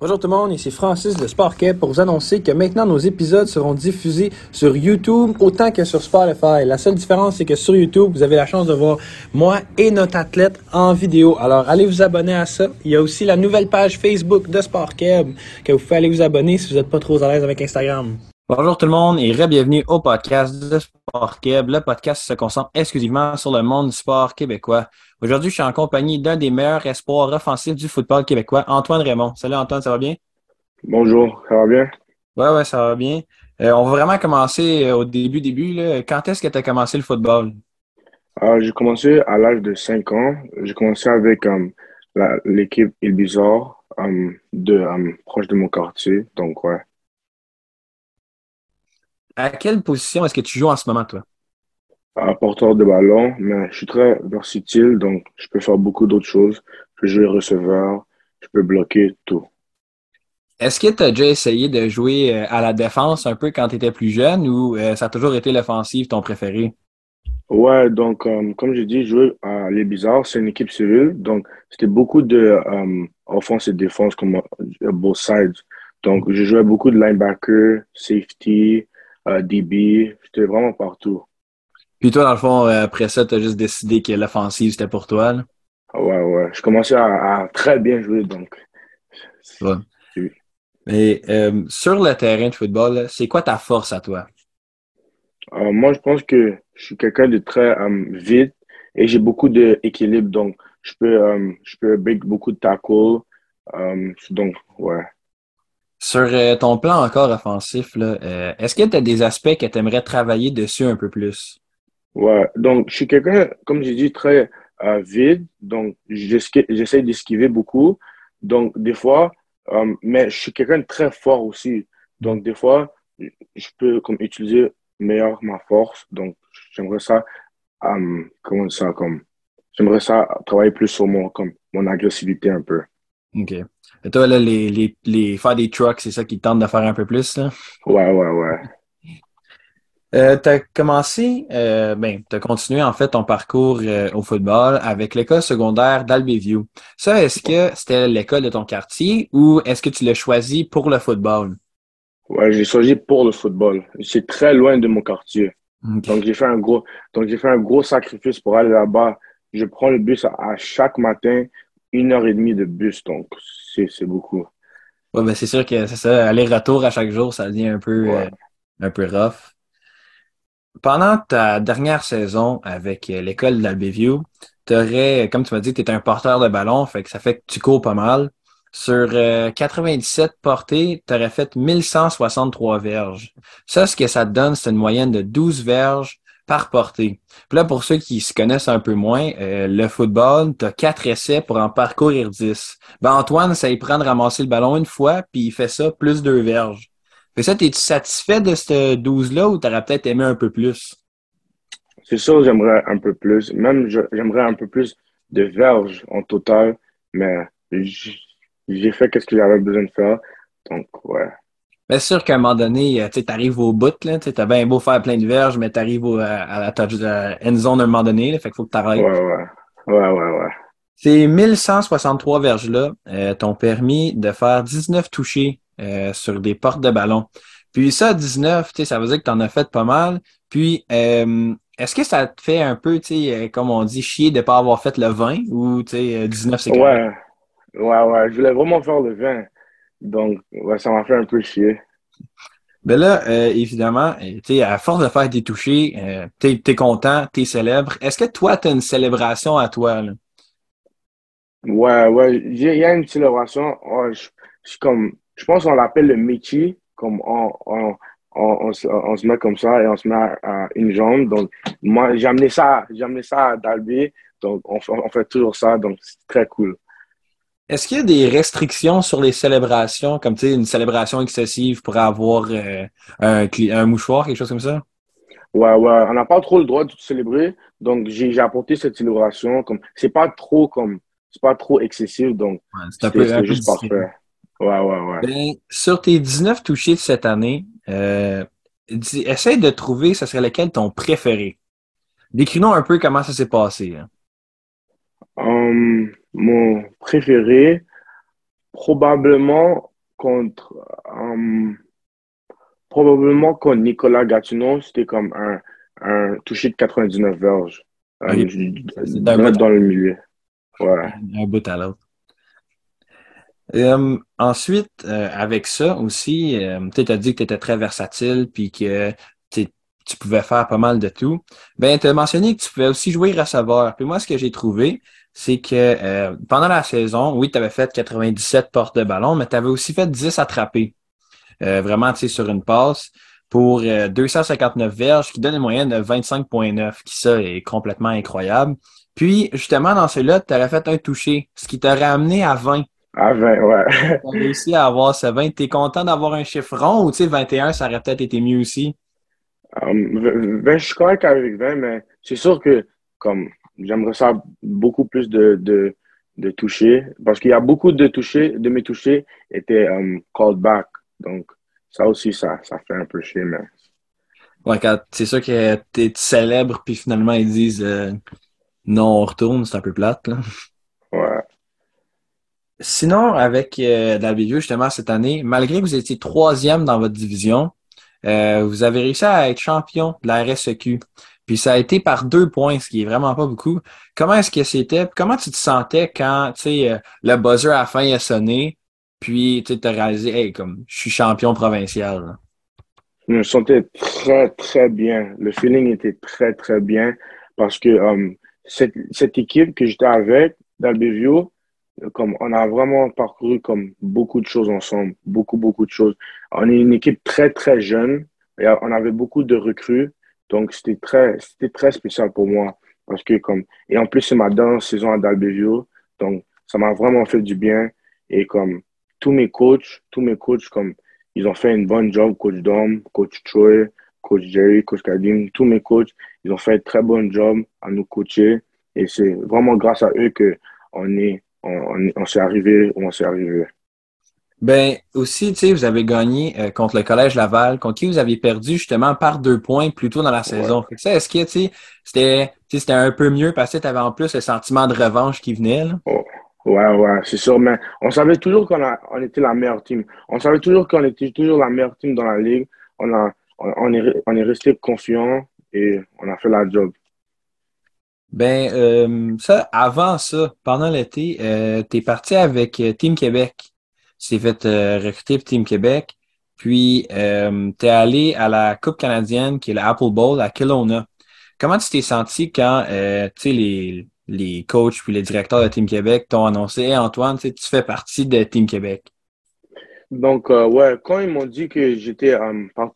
Bonjour tout le monde, ici Francis de Sport pour vous annoncer que maintenant nos épisodes seront diffusés sur YouTube autant que sur Spotify. La seule différence c'est que sur YouTube, vous avez la chance de voir moi et notre athlète en vidéo. Alors allez vous abonner à ça. Il y a aussi la nouvelle page Facebook de Sport que vous pouvez aller vous abonner si vous n'êtes pas trop à l'aise avec Instagram. Bonjour tout le monde et bienvenue au podcast de Sport Le podcast se concentre exclusivement sur le monde du sport québécois. Aujourd'hui, je suis en compagnie d'un des meilleurs espoirs offensifs du football québécois, Antoine Raymond. Salut Antoine, ça va bien? Bonjour, ça va bien? Ouais, ouais, ça va bien. Euh, on va vraiment commencer euh, au début, début. Quand est-ce que tu as commencé le football? Euh, j'ai commencé à l'âge de 5 ans. J'ai commencé avec l'équipe Il Bizarre, de, proche de mon quartier. Donc, ouais. À quelle position est-ce que tu joues en ce moment, toi? À porteur de ballon, mais je suis très versatile, donc je peux faire beaucoup d'autres choses. Je peux jouer receveur, je peux bloquer tout. Est-ce que tu as déjà essayé de jouer euh, à la défense un peu quand tu étais plus jeune ou euh, ça a toujours été l'offensive ton préféré? Ouais, donc euh, comme je dis, jouer à Les Bizarres, c'est une équipe civile, donc c'était beaucoup de offense et défense comme both sides. Donc je jouais beaucoup de linebacker, safety, DB, j'étais vraiment partout. Puis toi, dans le fond, euh, après ça, tu as juste décidé que l'offensive, c'était pour toi. Là? Ouais, ouais. Je commençais à, très bien jouer, donc. Ouais. Mais euh, sur le terrain de football, c'est quoi ta force à toi? Euh, moi, je pense que je suis quelqu'un de très vite et j'ai beaucoup d'équilibre. Donc, je peux, je peux break beaucoup de tackles. donc, ouais. Sur euh, ton plan encore offensif, euh, est-ce que tu as des aspects que tu aimerais travailler dessus un peu plus? Ouais, donc je suis quelqu'un, comme j'ai dit, très euh, vide. Donc, j'essaie d'esquiver beaucoup. Donc, des fois, mais je suis quelqu'un de très fort aussi. Donc, des fois, je peux comme utiliser meilleur ma force. Donc, j'aimerais ça, comment ça, comme, j'aimerais ça travailler plus sur comme, mon agressivité un peu. OK. Et toi, là, les, les, les faire des trucks, c'est ça qui tente de faire un peu plus, là? Ouais, ouais, ouais. Euh, tu as commencé, euh, ben, tu as continué en fait ton parcours euh, au football avec l'école secondaire d'Albeview. Ça, est-ce que c'était l'école de ton quartier ou est-ce que tu l'as choisi pour le football? Ouais, j'ai choisi pour le football. C'est très loin de mon quartier. Donc j'ai fait un gros, donc j'ai fait un gros sacrifice pour aller là-bas. Je prends le bus à chaque matin une heure et demie de bus, donc c'est beaucoup. Ouais, ben c'est sûr que c'est ça, aller-retour à chaque jour, ça devient un peu, euh, un peu rough. Pendant ta dernière saison avec euh, l'école d'Albeview, tu aurais, comme tu m'as dit, tu es un porteur de ballon, fait que ça fait que tu cours pas mal. Sur 97 euh, portées, tu aurais fait 1163 verges. Ça, ce que ça te donne, c'est une moyenne de 12 verges par portée. Puis là, pour ceux qui se connaissent un peu moins, euh, le football, tu as quatre essais pour en parcourir 10. Ben Antoine, ça y prend de ramasser le ballon une fois, puis il fait ça plus deux verges. Fait ça, es-tu satisfait de ce 12-là ou t'aurais peut-être aimé un peu plus? C'est sûr, j'aimerais un peu plus. Même, j'aimerais un peu plus de verges en total, mais j'ai fait ce que j'avais besoin de faire. Donc, ouais. Bien sûr qu'à un moment donné, euh, tu arrives au bout, tu as bien beau faire plein de verges, mais tu arrives à la touch, end zone à un moment donné, là, fait qu'il faut que tu arrêtes. Ouais, ouais. Ouais, ouais, ouais. Ces 1163 verges-là euh, t'ont permis de faire 19 touchés euh, sur des portes de ballon. Puis ça, 19, ça veut dire que tu en as fait pas mal. Puis, est-ce que ça te fait un peu, comme on dit, chier de ne pas avoir fait le 20 ou 19 c'est Ouais, ouais, ouais. Je voulais vraiment faire le 20. Donc, ouais, ça m'a fait un peu chier. Ben là, euh, évidemment, euh, à force de faire des touchés, euh, t'es es content, t'es célèbre. Est-ce que toi, tu as une célébration à toi? Là? Ouais, ouais, il y a une célébration. je, comme, je pense qu'on l'appelle le métier, comme on, on, on, se met comme ça et on se met à, une jambe. Donc, moi, j'ai amené ça, j'ai amené ça à Dalby. Donc, on, on fait toujours ça. Donc, c'est très cool. Est-ce qu'il y a des restrictions sur les célébrations, comme tu sais, une célébration excessive pour avoir euh, un, un, mouchoir, quelque chose comme ça? Ouais, ouais, on n'a pas trop le droit de célébrer, donc j'ai apporté cette célébration. Comme c'est pas trop comme c'est pas trop excessif, donc c'est un peu, juste parfait. Ouais, ouais, ouais. Ben, sur tes 19 touchés de cette année, euh, essaye de trouver, ce serait lequel ton préféré. Décris-nous un peu comment ça s'est passé. Hein. Hum, mon préféré, probablement contre um, probablement contre Nicolas Gatineau, c'était comme un, un touché de 99 verges. Oui. dans, dans le milieu. Ouais. Un bout à l'autre. Euh, ensuite, euh, avec ça aussi, euh, tu as dit que tu étais très versatile puis que tu pouvais faire pas mal de tout. Ben, tu as mentionné que tu pouvais aussi jouer receveur. Puis moi, ce que j'ai trouvé, c'est que euh, pendant la saison, oui, tu avais fait 97 portes de ballon, mais tu avais aussi fait 10 attrapés. Euh, vraiment, tu sais, sur une passe pour 259 verges, qui donne une moyenne de 25,9, qui ça est complètement incroyable. Puis, justement, dans celui-là, tu avais fait un touché, ce qui t'a ramené à 20. À 20, ouais. tu as réussi à avoir ce 20. Tu es content d'avoir un chiffre rond ou tu sais, 21, ça aurait peut-être été mieux aussi? Um, 20, je suis correct avec 20, mais c'est sûr que comme j'aimerais ça beaucoup plus de, de, de toucher parce qu'il y a beaucoup de touchés, de mes touchés étaient um, called back. Donc, ça aussi, ça, ça fait un peu chier, mais. Ouais, quand c'est sûr que tu célèbre, puis finalement ils disent euh, non, on retourne, c'est un peu plate, là. Ouais. Sinon, avec euh, justement, cette année, malgré que vous étiez troisième dans votre division, euh, vous avez réussi à être champion de la RSEQ. Puis ça a été par deux points, ce qui est vraiment pas beaucoup. Comment est-ce que c'était? Comment tu te sentais quand euh, le buzzer à la fin a sonné, puis tu as réalisé, hey, comme je suis champion provincial? Je me sentais très, très bien. Le feeling était très, très bien parce que um, cette, cette équipe que j'étais avec, d'Albevio, comme on a vraiment parcouru comme beaucoup de choses ensemble, beaucoup, beaucoup de choses. On est une équipe très, très jeune. Et on avait beaucoup de recrues. Donc, c'était très, c'était très spécial pour moi. Parce que comme, et en plus, c'est ma dernière saison à Dalbevio. Donc, ça m'a vraiment fait du bien. Et comme, tous mes coachs, tous mes coachs, comme, ils ont fait une bonne job. Coach Dom, coach Troy, coach Jerry, coach Kadim, tous mes coachs, ils ont fait un très bon job à nous coacher. Et c'est vraiment grâce à eux que on est, on, s'est arrivé où on s'est arrivé. Ben aussi, tu sais, vous avez gagné euh, contre le Collège Laval, contre qui vous avez perdu justement par deux points plus tôt dans la saison. est-ce que tu c'était c'était un peu mieux parce que tu avais en plus le sentiment de revanche qui venait? Là? Oh, ouais, ouais, c'est sûr, mais on savait toujours qu'on on était la meilleure team. On savait toujours qu'on était toujours la meilleure team dans la ligue. On, a, on, est, on est resté confiant et on a fait la job. Ben, euh, ça, avant ça, pendant l'été, euh, tu es parti avec euh, Team Québec. Tu t'es fait euh, recruter pour Team Québec. Puis, euh, tu es allé à la Coupe canadienne, qui est l'Apple Bowl, à Kelowna. Comment tu t'es senti quand, sais, les, les coachs puis les directeurs de Team Québec t'ont annoncé Antoine, tu fais partie de Team Québec? Donc, ouais, quand ils m'ont dit que j'étais,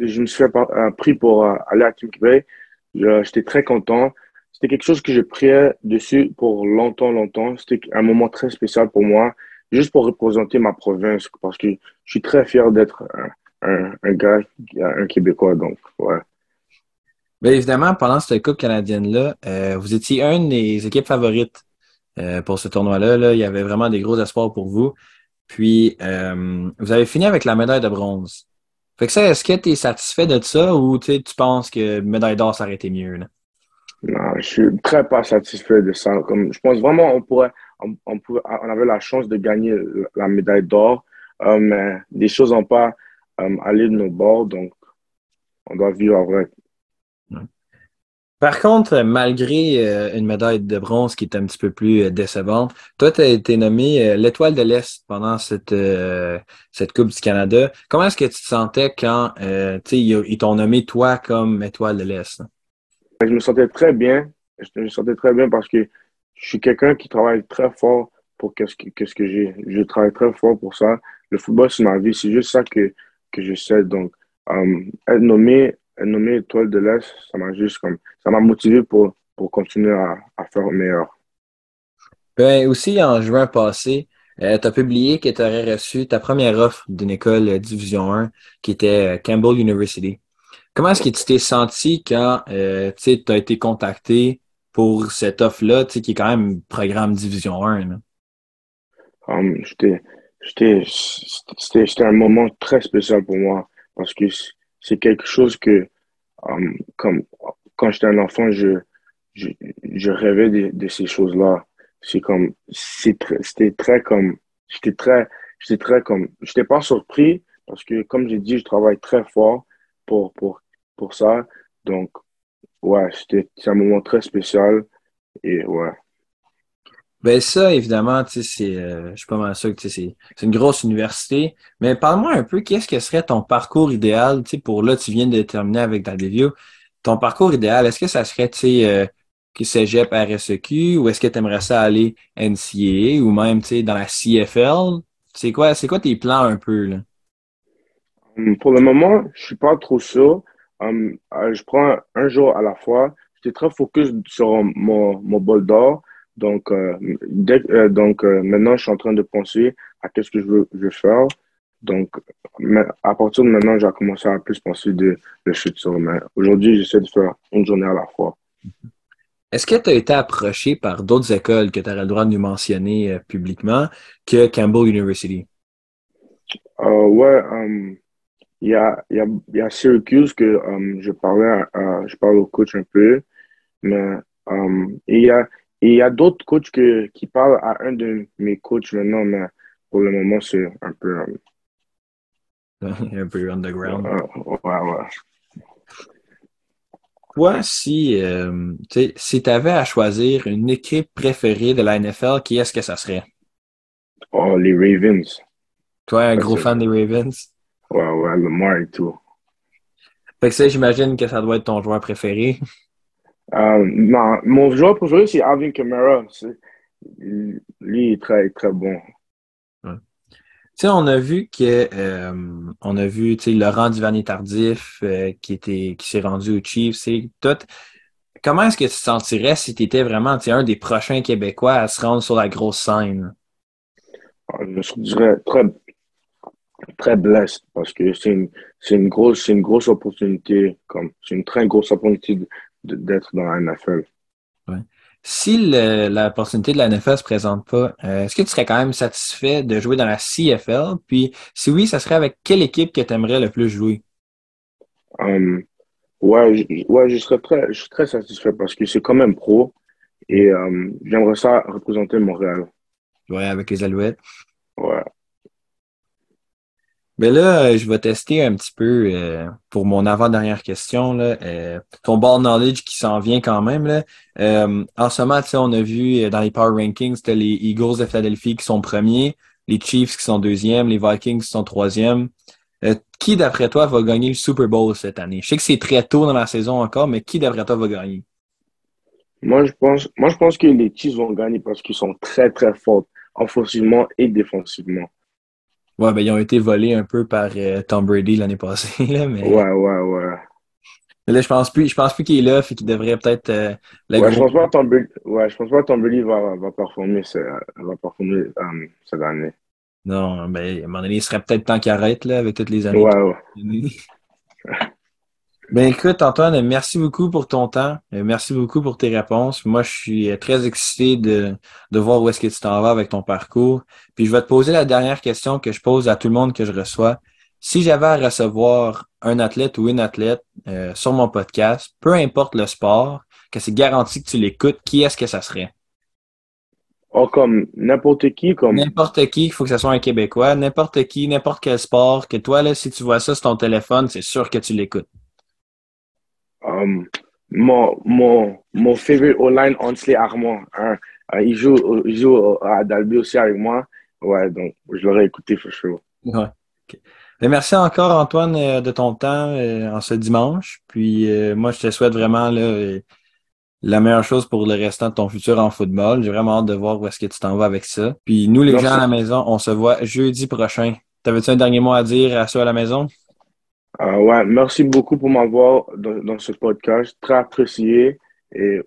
je me suis fait, pris pour aller à Team Québec, j'étais très content. C'était quelque chose que je priais dessus pour longtemps, longtemps. C'était un moment très spécial pour moi, juste pour représenter ma province, parce que je suis très fier d'être un, un, gars, un Québécois. Donc, ouais. Bien évidemment, pendant cette Coupe canadienne-là, euh, vous étiez une des équipes favorites euh, pour ce tournoi-là. Là. Il y avait vraiment des gros espoirs pour vous. Puis, euh, vous avez fini avec la médaille de bronze. Fait que ça, est-ce que tu es satisfait de ça ou tu penses que médaille d'or, ça aurait été mieux? Là? Non, je suis très pas satisfait de ça. Comme, je pense vraiment on pourrait, on, on, on avait la chance de gagner la médaille d'or, euh, mais les choses n'ont pas euh, allé de nos bords, donc on doit vivre avec. Par contre, malgré euh, une médaille de bronze qui est un petit peu plus décevante, toi, tu as été nommé l'étoile de l'Est pendant cette, cette Coupe du Canada. Comment est-ce que tu te sentais quand ils t'ont nommé toi comme étoile de l'Est? Je me sentais très bien. Je me sentais très bien parce que je suis quelqu'un qui travaille très fort pour qu'est-ce que, qu'est-ce que j'ai. Je travaille très fort pour ça. Le football, c'est ma vie. C'est juste ça que, que je sais. Donc, euh, être nommé, être nommé étoile de l'Est, ça m'a juste comme, ça m'a motivé pour, pour continuer à, à faire meilleur. Ben, aussi, en juin passé, euh, tu as publié que tu aurais reçu ta première offre d'une école Division 1 qui était Campbell University. Comment est-ce que tu t'es senti quand euh, tu as été contacté pour cette offre-là, qui est quand même programme Division 1? Um, c'était un moment très spécial pour moi parce que c'est quelque chose que, um, comme quand j'étais un enfant, je, je, je rêvais de, de ces choses-là. C'est comme, c'était très comme, j'étais très, j'étais très comme, j'étais pas surpris parce que, comme j'ai dit, je travaille très fort pour, pour, pour ça. Donc, ouais, c'était un moment très spécial. Et ouais. Ben ça, évidemment, tu sais, c'est, euh, je suis pas mal sûr que c'est, une grosse université. Mais parle-moi un peu, qu'est-ce que serait ton parcours idéal, tu sais, pour là, tu viens de terminer avec ta Devio. Ton parcours idéal, est-ce que ça serait, tu sais, euh, que cégep RSEQ ou est-ce que tu aimerais ça aller NCAA ou même, tu sais, dans la CFL? C'est quoi, c'est quoi tes plans un peu, là? Hum, pour le moment, je suis pas trop sûr. Hum, euh, je prends un jour à la fois. J'étais très focus sur mon, mon bol d'or. Donc, euh, dès, euh, donc euh, maintenant, je suis en train de penser à qu'est-ce que je veux, je veux faire. Donc, à partir de maintenant, j'ai commencé à plus penser de le futur. Mais aujourd'hui, j'essaie de faire une journée à la fois. Est-ce que tu as été approché par d'autres écoles que tu aurais le droit de nous mentionner publiquement que Campbell University? ouais, um, il y, a, y, a, y a Syracuse que um, je parlais, je parle au coach un peu, mais um, il y a, il y a d'autres coachs que, qui parlent à un de mes coachs maintenant, mais pour le moment, c'est un peu. Euh, un peu underground. ouais, ouais. Toi, si, euh, si tu avais à choisir une équipe préférée de la NFL, qui est-ce que ça serait? Oh, les Ravens. Toi, un gros fan des Ravens? Ouais, ouais, Lamar et tout. Fait que ça, j'imagine que ça doit être ton joueur préféré. Euh, non, mon joueur préféré, c'est Alvin Kamara. Lui, il est très, très bon. Tu sais, on a vu que euh, on a vu tu sais, Laurent Duvernay-Tardif euh, qui était qui s'est rendu au Chiefs. Tout. Comment est-ce que tu te sentirais si tu étais vraiment un des prochains Québécois à se rendre sur la grosse scène? Ah, je dirais très, très blessé parce que c'est une, une, grosse, une grosse opportunité, comme c'est une très grosse opportunité d'être dans la NFL. Ouais. Si l'opportunité de la NFL ne se présente pas, euh, est-ce que tu serais quand même satisfait de jouer dans la CFL? Puis si oui, ça serait avec quelle équipe que tu aimerais le plus jouer? Um, ouais, je, ouais, je serais très, je suis très satisfait parce que c'est quand même pro et um, j'aimerais ça représenter Montréal. Ouais, avec les Alouettes. Ouais. Mais là, euh, je vais tester un petit peu euh, pour mon avant-dernière question. Là, euh, ton ball knowledge qui s'en vient quand même. Là. en ce moment, on a vu dans les Power Rankings, c'était les Eagles de Philadelphie qui sont premiers, les Chiefs qui sont deuxièmes, les Vikings qui sont troisièmes. qui, d'après toi, va gagner le Super Bowl cette année? Je sais que c'est très tôt dans la saison encore, mais qui, d'après toi, va gagner? Moi, je pense, moi, je pense que les Chiefs vont gagner parce qu'ils sont très, très forts, offensivement et défensivement. Ouais, ben ils ont été volés un peu par euh, Tom Brady l'année passée. Là, mais... Ouais, ouais, ouais. Mais là, je pense plus, je pense plus qu'il est là, fait qu'il devrait peut-être. Euh, ouais, je pense pas que Tom Brady, ouais, je pense pas que Tom Brady va, va performer, va performer um, cette année. Non, ben, à un moment donné, il serait peut-être temps qu'il arrête là, avec toutes les années. Ouais, ouais. Ben écoute, Antoine, merci beaucoup pour ton temps. Euh, merci beaucoup pour tes réponses. Moi, je suis euh, très excité de, de voir où est-ce que tu t'en vas avec ton parcours. Puis je vais te poser la dernière question que je pose à tout le monde que je reçois. Si j'avais à recevoir un athlète ou une athlète euh, sur mon podcast, peu importe le sport, que c'est garanti que tu l'écoutes, qui est-ce que ça serait? Oh, comme n'importe qui, comme. N'importe qui, il faut que ce soit un Québécois, n'importe qui, n'importe quel sport, que toi, là, si tu vois ça sur ton téléphone, c'est sûr que tu l'écoutes. Um, mon, mon, mon favorite online, Ansley Armand. Hein. Uh, il joue, il joue à Dalby aussi avec moi. Ouais, donc je l'aurais écouté, for sure. Ouais. merci encore, Antoine, euh, de ton temps euh, en ce dimanche. Puis euh, moi, je te souhaite vraiment là, la meilleure chose pour le restant de ton futur en football. J'ai vraiment hâte de voir où est-ce que tu t'en vas avec ça. Puis nous, les gens à la maison, on se voit jeudi prochain. T'avais-tu un dernier mot à dire à ceux à la maison? Uh, ouais, merci beaucoup pour m'avoir dans, dans ce podcast. Très apprécié. Et.